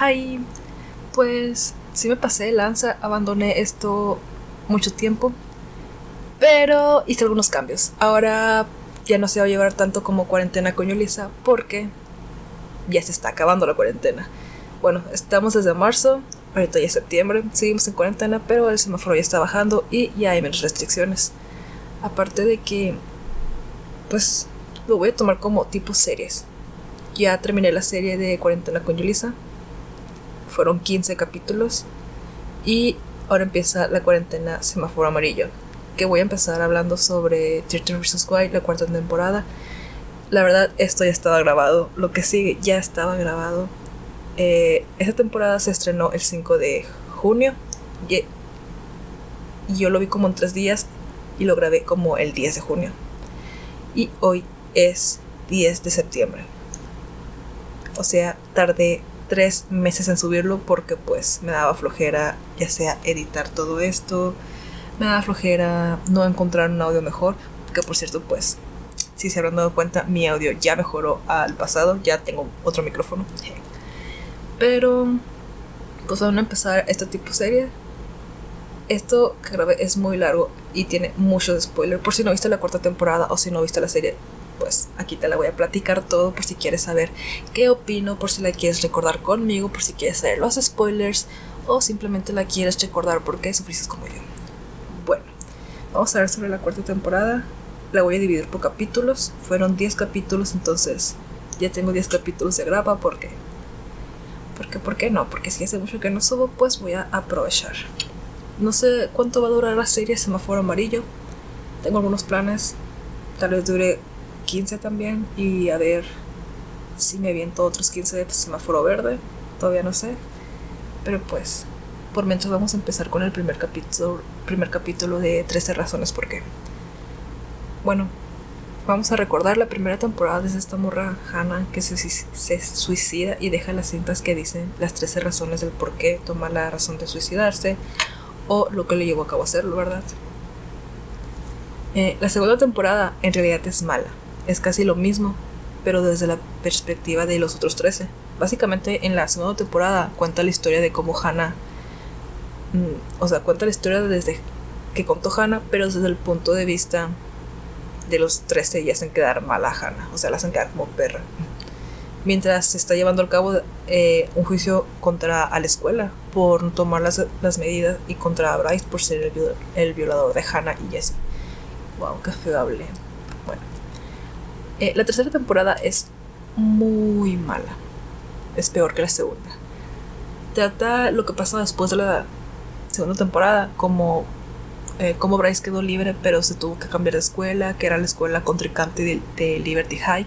Hi, pues sí me pasé de lanza, abandoné esto mucho tiempo, pero hice algunos cambios. Ahora ya no se va a llevar tanto como cuarentena con Yulisa porque ya se está acabando la cuarentena. Bueno, estamos desde marzo, ahorita ya es septiembre, seguimos en cuarentena, pero el semáforo ya está bajando y ya hay menos restricciones. Aparte de que, pues, lo voy a tomar como tipo series. Ya terminé la serie de cuarentena con Yulisa. Fueron 15 capítulos. Y ahora empieza la cuarentena semáforo amarillo. Que voy a empezar hablando sobre 13 vs. Wild, la cuarta temporada. La verdad, esto ya estaba grabado. Lo que sigue ya estaba grabado. Eh, esta temporada se estrenó el 5 de junio. Y, yo lo vi como en tres días. Y lo grabé como el 10 de junio. Y hoy es 10 de septiembre. O sea, tardé tres meses en subirlo porque pues me daba flojera ya sea editar todo esto, me daba flojera no encontrar un audio mejor, que por cierto pues si se habrán dado cuenta mi audio ya mejoró al pasado, ya tengo otro micrófono. Pero pues van a empezar este tipo de serie. Esto que grabé es muy largo y tiene muchos spoilers. Por si no viste la cuarta temporada o si no viste la serie, pues aquí te la voy a platicar todo por si quieres saber qué opino, por si la quieres recordar conmigo, por si quieres saber los spoilers o simplemente la quieres recordar porque sufriste como yo. Bueno, vamos a ver sobre la cuarta temporada. La voy a dividir por capítulos. Fueron 10 capítulos, entonces ya tengo 10 capítulos de grapa porque... Porque, ¿por qué no? Porque si hace mucho que no subo, pues voy a aprovechar. No sé cuánto va a durar la serie Semáforo Amarillo. Tengo algunos planes. Tal vez dure 15 también y a ver si me aviento otros 15 de semáforo verde, todavía no sé. Pero pues, por mientras vamos a empezar con el primer capítulo, primer capítulo de 13 razones por qué. Bueno, vamos a recordar la primera temporada de esta morra Hannah que se, suicida y deja las cintas que dicen las 13 razones del por qué toma la razón de suicidarse o lo que le llevó a cabo hacerlo, ¿verdad? Eh, la segunda temporada en realidad es mala es casi lo mismo, pero desde la perspectiva de los otros 13. Básicamente en la segunda temporada cuenta la historia de cómo Hannah, mm, o sea, cuenta la historia desde que contó Hannah, pero desde el punto de vista de los 13 y hacen quedar mal a Hannah, o sea, la hacen quedar como perra. Mientras se está llevando a cabo eh, un juicio contra la escuela por no tomar las, las medidas y contra Bryce por ser el, el violador de Hannah y Jesse. Wow, qué feo hablé. Eh, la tercera temporada es muy mala. Es peor que la segunda. Trata lo que pasa después de la segunda temporada, como, eh, Bryce quedó libre, pero se tuvo que cambiar de escuela, que era la escuela contrincante de, Liberty High,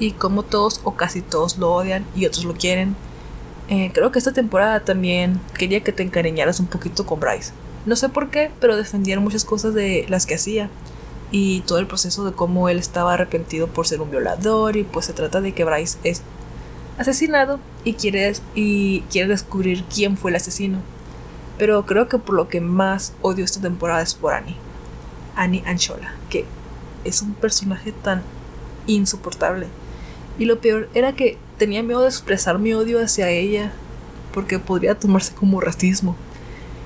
y como todos o casi todos lo odian y otros lo quieren. Eh, creo que esta temporada también quería que te encariñaras un poquito con Bryce. No sé por qué, pero defendieron muchas cosas de las que hacía y todo el proceso de cómo él estaba arrepentido por ser un violador y pues se trata de que Bryce es asesinado y quiere, y quiere descubrir quién fue el asesino. Pero creo que por lo que más odio esta temporada es por Annie. Annie Anchola, que es un personaje tan insoportable. Y lo peor era que tenía miedo de expresar mi odio hacia ella porque podría tomarse como racismo.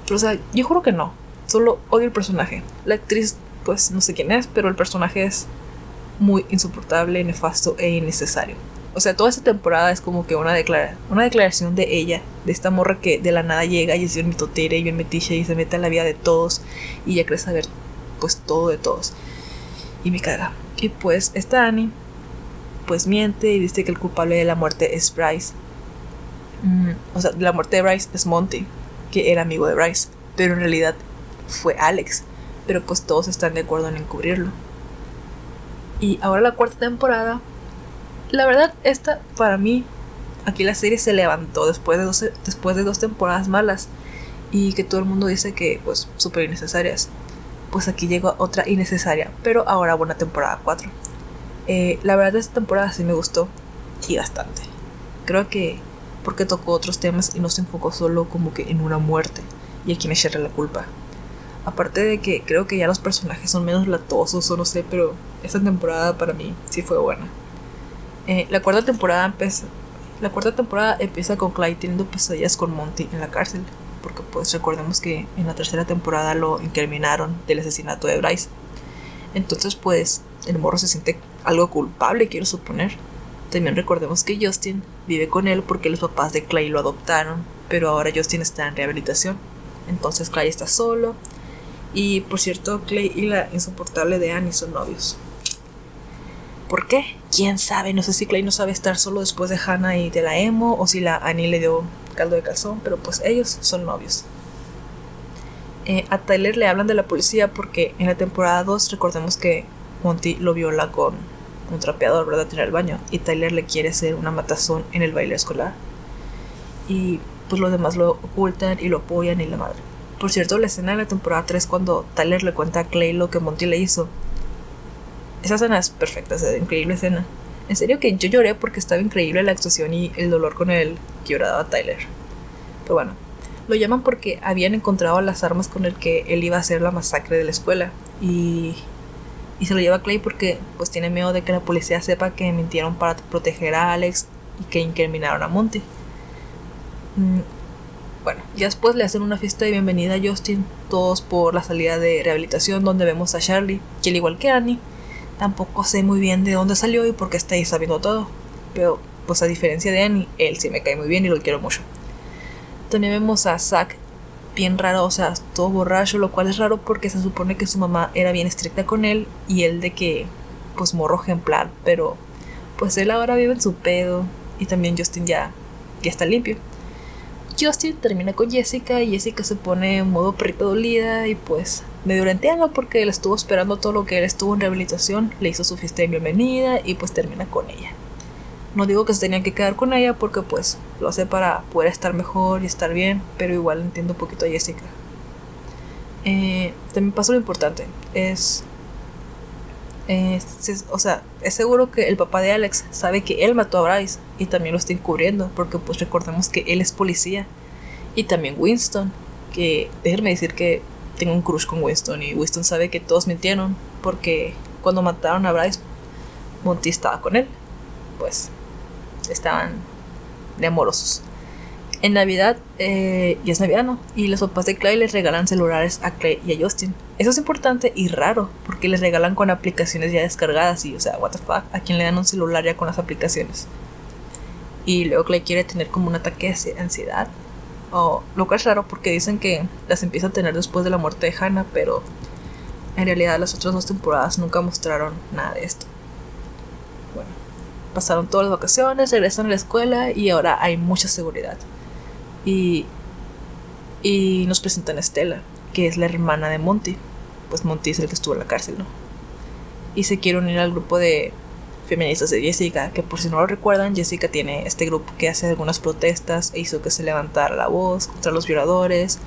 Pero o sea, yo juro que no. Solo odio el personaje. La actriz pues no sé quién es, pero el personaje es muy insoportable, nefasto e innecesario. O sea, toda esta temporada es como que una, una declaración de ella, de esta morra que de la nada llega y es bien mitotera y bien metiche y se mete en la vida de todos y ya cree saber pues todo de todos. Y me caga. Y pues esta Annie pues miente y dice que el culpable de la muerte es Bryce. Mm, o sea, la muerte de Bryce es Monty, que era amigo de Bryce, pero en realidad fue Alex pero pues todos están de acuerdo en encubrirlo. Y ahora la cuarta temporada, la verdad, esta para mí, aquí la serie se levantó después de dos, después de dos temporadas malas y que todo el mundo dice que pues súper innecesarias. Pues aquí llegó otra innecesaria, pero ahora buena temporada 4. Eh, la verdad esta temporada sí me gustó y bastante. Creo que porque tocó otros temas y no se enfocó solo como que en una muerte y a quien echarle la culpa. Aparte de que creo que ya los personajes son menos latosos o no sé, pero esta temporada para mí sí fue buena. Eh, la cuarta temporada empezó, La cuarta temporada empieza con Clyde teniendo pesadillas con Monty en la cárcel, porque pues recordemos que en la tercera temporada lo incriminaron del asesinato de Bryce. Entonces pues el morro se siente algo culpable, quiero suponer. También recordemos que Justin vive con él porque los papás de Clay lo adoptaron, pero ahora Justin está en rehabilitación. Entonces Clay está solo. Y por cierto, Clay y la insoportable de Annie son novios. ¿Por qué? ¿Quién sabe? No sé si Clay no sabe estar solo después de Hannah y de la emo o si la Annie le dio caldo de calzón, pero pues ellos son novios. Eh, a Tyler le hablan de la policía porque en la temporada 2 recordemos que Monty lo viola con un trapeador, ¿verdad? En el baño. Y Tyler le quiere hacer una matazón en el baile escolar. Y pues los demás lo ocultan y lo apoyan y la madre. Por cierto, la escena de la temporada 3 cuando Tyler le cuenta a Clay lo que Monty le hizo. Esa escena es perfecta, es increíble escena. En serio que yo lloré porque estaba increíble la actuación y el dolor con el que lloraba Tyler. Pero bueno, lo llaman porque habían encontrado las armas con el que él iba a hacer la masacre de la escuela. Y y se lo lleva a Clay porque pues tiene miedo de que la policía sepa que mintieron para proteger a Alex y que incriminaron a Monty. Bueno, ya después le hacen una fiesta de bienvenida a Justin, todos por la salida de rehabilitación donde vemos a Charlie, que al igual que Annie, tampoco sé muy bien de dónde salió y por qué está ahí sabiendo todo. Pero pues a diferencia de Annie, él sí me cae muy bien y lo quiero mucho. También vemos a Zack bien raro, o sea, todo borracho, lo cual es raro porque se supone que su mamá era bien estricta con él y él de que, pues morro ejemplar, pero pues él ahora vive en su pedo y también Justin ya, ya está limpio. Justin termina con Jessica y Jessica se pone en modo perrito dolida y pues medio lenteando porque él estuvo esperando todo lo que él estuvo en rehabilitación, le hizo su fiesta de bienvenida y pues termina con ella. No digo que se tenían que quedar con ella porque pues lo hace para poder estar mejor y estar bien, pero igual entiendo un poquito a Jessica. Eh, también pasa lo importante, es, o sea, es seguro que el papá de Alex sabe que él mató a Bryce y también lo está encubriendo porque pues recordemos que él es policía y también Winston, que déjenme decir que tengo un crush con Winston y Winston sabe que todos mintieron porque cuando mataron a Bryce Monty estaba con él. Pues estaban de amorosos. En Navidad, eh, y es Navidad. Y los papás de Clay les regalan celulares a Clay y a Justin. Eso es importante y raro, porque les regalan con aplicaciones ya descargadas y, o sea, what the fuck, a quien le dan un celular ya con las aplicaciones. Y luego Clay quiere tener como un ataque de ansiedad. O, lo cual es raro porque dicen que las empieza a tener después de la muerte de Hannah, pero en realidad las otras dos temporadas nunca mostraron nada de esto pasaron todas las vacaciones, regresan a la escuela y ahora hay mucha seguridad. Y, y nos presentan a Estela, que es la hermana de Monty. Pues Monty es el que estuvo en la cárcel, ¿no? Y se quiere unir al grupo de feministas de Jessica, que por si no lo recuerdan, Jessica tiene este grupo que hace algunas protestas e hizo que se levantara la voz contra los violadores.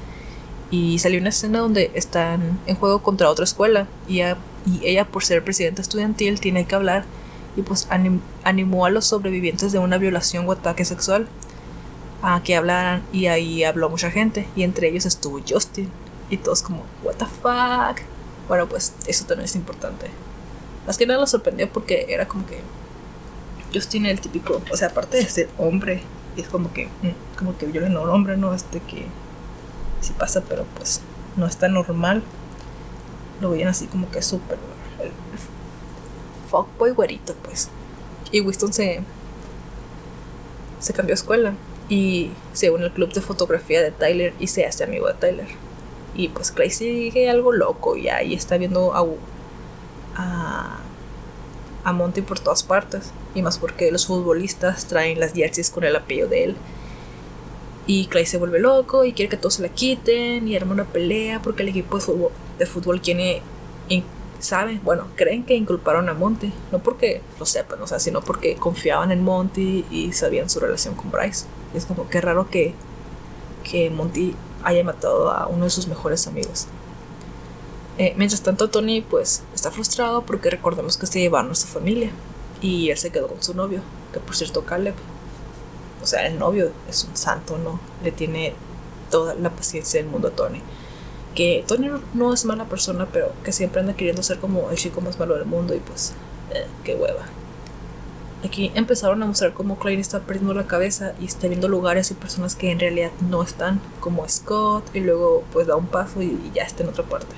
Y salió una escena donde están en juego contra otra escuela y y ella por ser presidenta estudiantil tiene que hablar y pues animó a los sobrevivientes de una violación o ataque sexual a que hablaran y ahí habló mucha gente y entre ellos estuvo Justin y todos como what the fuck bueno pues eso también es importante. Más que nada lo sorprendió porque era como que Justin el típico o sea aparte de ser hombre es como que mm, como que violen a un hombre no este que sí pasa pero pues no es tan normal. Lo veían así como que súper fuckboy güerito, pues. Y Winston se, se cambió escuela y se une al club de fotografía de Tyler y se hace amigo de Tyler. Y pues Clay sigue algo loco y ahí está viendo a, a, a Monty por todas partes. Y más porque los futbolistas traen las jerseys con el apellido de él. Y Clay se vuelve loco y quiere que todos se la quiten y arma una pelea porque el equipo de fútbol, de fútbol quiere saben, bueno, creen que inculparon a Monty, no porque lo sepan, o sea, sino porque confiaban en Monty y sabían su relación con Bryce. es como que raro que, que Monty haya matado a uno de sus mejores amigos. Eh, mientras tanto, Tony pues está frustrado porque recordemos que se llevaron a su familia y él se quedó con su novio, que por cierto Caleb, o sea, el novio es un santo, ¿no? Le tiene toda la paciencia del mundo a Tony que Tony no es mala persona, pero que siempre anda queriendo ser como el chico más malo del mundo y pues, eh, qué hueva. Aquí empezaron a mostrar cómo Clay está perdiendo la cabeza y está viendo lugares y personas que en realidad no están, como Scott, y luego pues da un paso y, ya está en otra parte.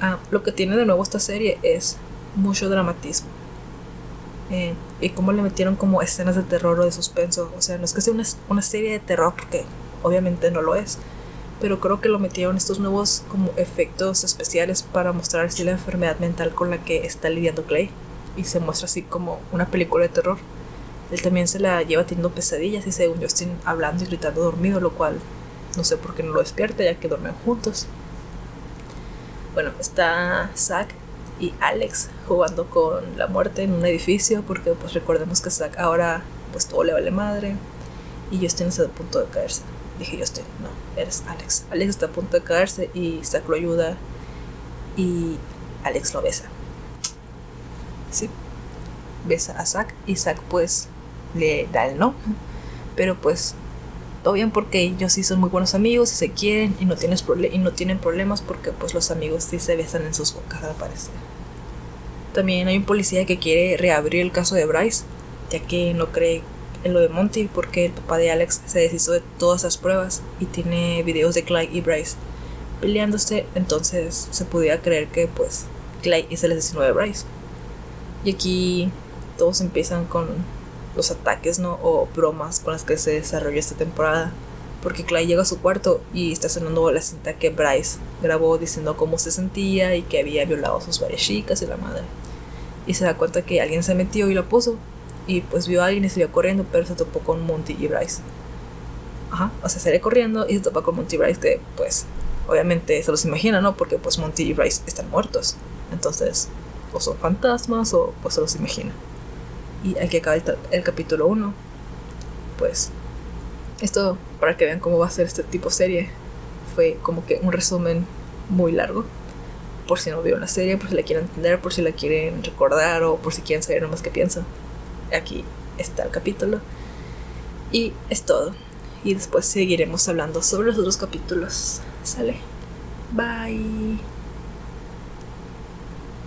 Ah, lo que tiene de nuevo esta serie es mucho dramatismo. Eh, y cómo le metieron como escenas de terror o de suspenso. O sea, no es que sea una, una serie de terror, porque obviamente no lo es. Pero creo que lo metieron estos nuevos como efectos especiales para mostrar así la enfermedad mental con la que está lidiando Clay y se muestra así como una película de terror. Él también se la lleva teniendo pesadillas y según Justin hablando y gritando dormido, lo cual no sé por qué no lo despierta ya que duermen juntos. Bueno, está Zack y Alex jugando con la muerte en un edificio porque pues recordemos que Zack ahora pues todo le vale madre y Justin está a punto de caerse. Dije Justin, no, eres Alex. Alex está a punto de caerse y Zack lo ayuda y Alex lo besa. Sí. Besa a Zack y Zack pues le da el no. Pero pues todo bien porque ellos sí son muy buenos amigos y se quieren y no, tienes y no tienen problemas porque pues los amigos sí se besan en sus bocas al parecer. También hay un policía que quiere reabrir el caso de Bryce, ya que no cree en lo de Monty porque el papá de Alex se deshizo de todas las pruebas y tiene videos de Clyde y Bryce peleándose, entonces se podía creer que pues Clyde es el asesino de Bryce. Y aquí todos empiezan con los ataques, ¿no? O bromas con las que se desarrolla esta temporada. Porque Clay llega a su cuarto y está sonando la cinta que Bryce grabó diciendo cómo se sentía y que había violado a sus varias chicas y la madre. Y se da cuenta que alguien se metió y lo puso. Y pues vio a alguien y salió corriendo, pero se topó con Monty y Bryce. Ajá, o sea, sale corriendo y se topa con Monty y Bryce, que pues obviamente se los imagina, ¿no? Porque pues Monty y Bryce están muertos. Entonces o son fantasmas o pues se los imagina. Y aquí acaba el, capítulo 1. Pues esto, para que vean cómo va a ser este tipo de serie, fue como que un resumen muy largo. Por si no vieron la serie, por si la quieren entender, por si la quieren recordar o por si quieren saber nomás qué piensan. Aquí está el capítulo. Y es todo. Y después seguiremos hablando sobre los otros capítulos. Sale. Bye.